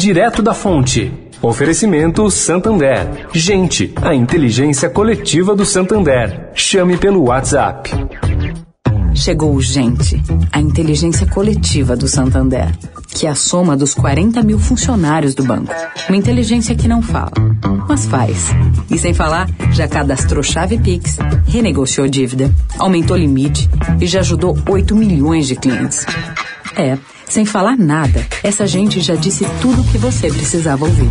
Direto da Fonte. Oferecimento Santander. Gente, a inteligência coletiva do Santander. Chame pelo WhatsApp. Chegou Gente, a inteligência coletiva do Santander, que é a soma dos 40 mil funcionários do banco. Uma inteligência que não fala, mas faz. E sem falar, já cadastrou chave Pix, renegociou dívida, aumentou limite e já ajudou 8 milhões de clientes. É, sem falar nada, essa gente já disse tudo o que você precisava ouvir.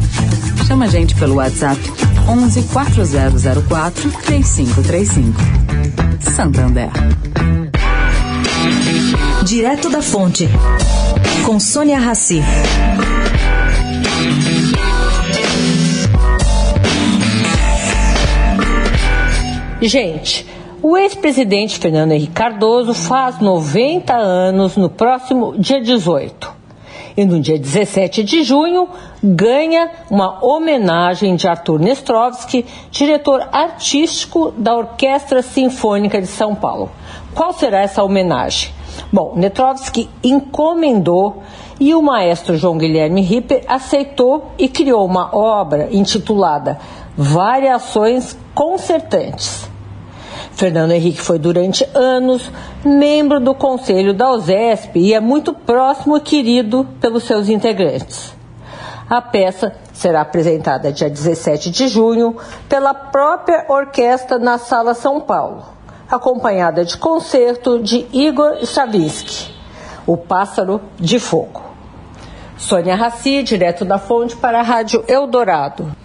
Chama a gente pelo WhatsApp 11 4004 3535. Santander. Direto da Fonte, com Sônia Rassi. Gente, o ex-presidente Fernando Henrique Cardoso faz 90 anos no próximo dia 18. E no dia 17 de junho ganha uma homenagem de Arthur Nestrovski, diretor artístico da Orquestra Sinfônica de São Paulo. Qual será essa homenagem? Bom, Netrovski encomendou e o maestro João Guilherme Ripper aceitou e criou uma obra intitulada Variações Concertantes. Fernando Henrique foi durante anos membro do conselho da USESP e é muito próximo e querido pelos seus integrantes. A peça será apresentada dia 17 de junho pela própria orquestra na Sala São Paulo acompanhada de concerto de Igor Stravinsky, O Pássaro de Fogo. Sônia Raci, direto da fonte para a Rádio Eldorado.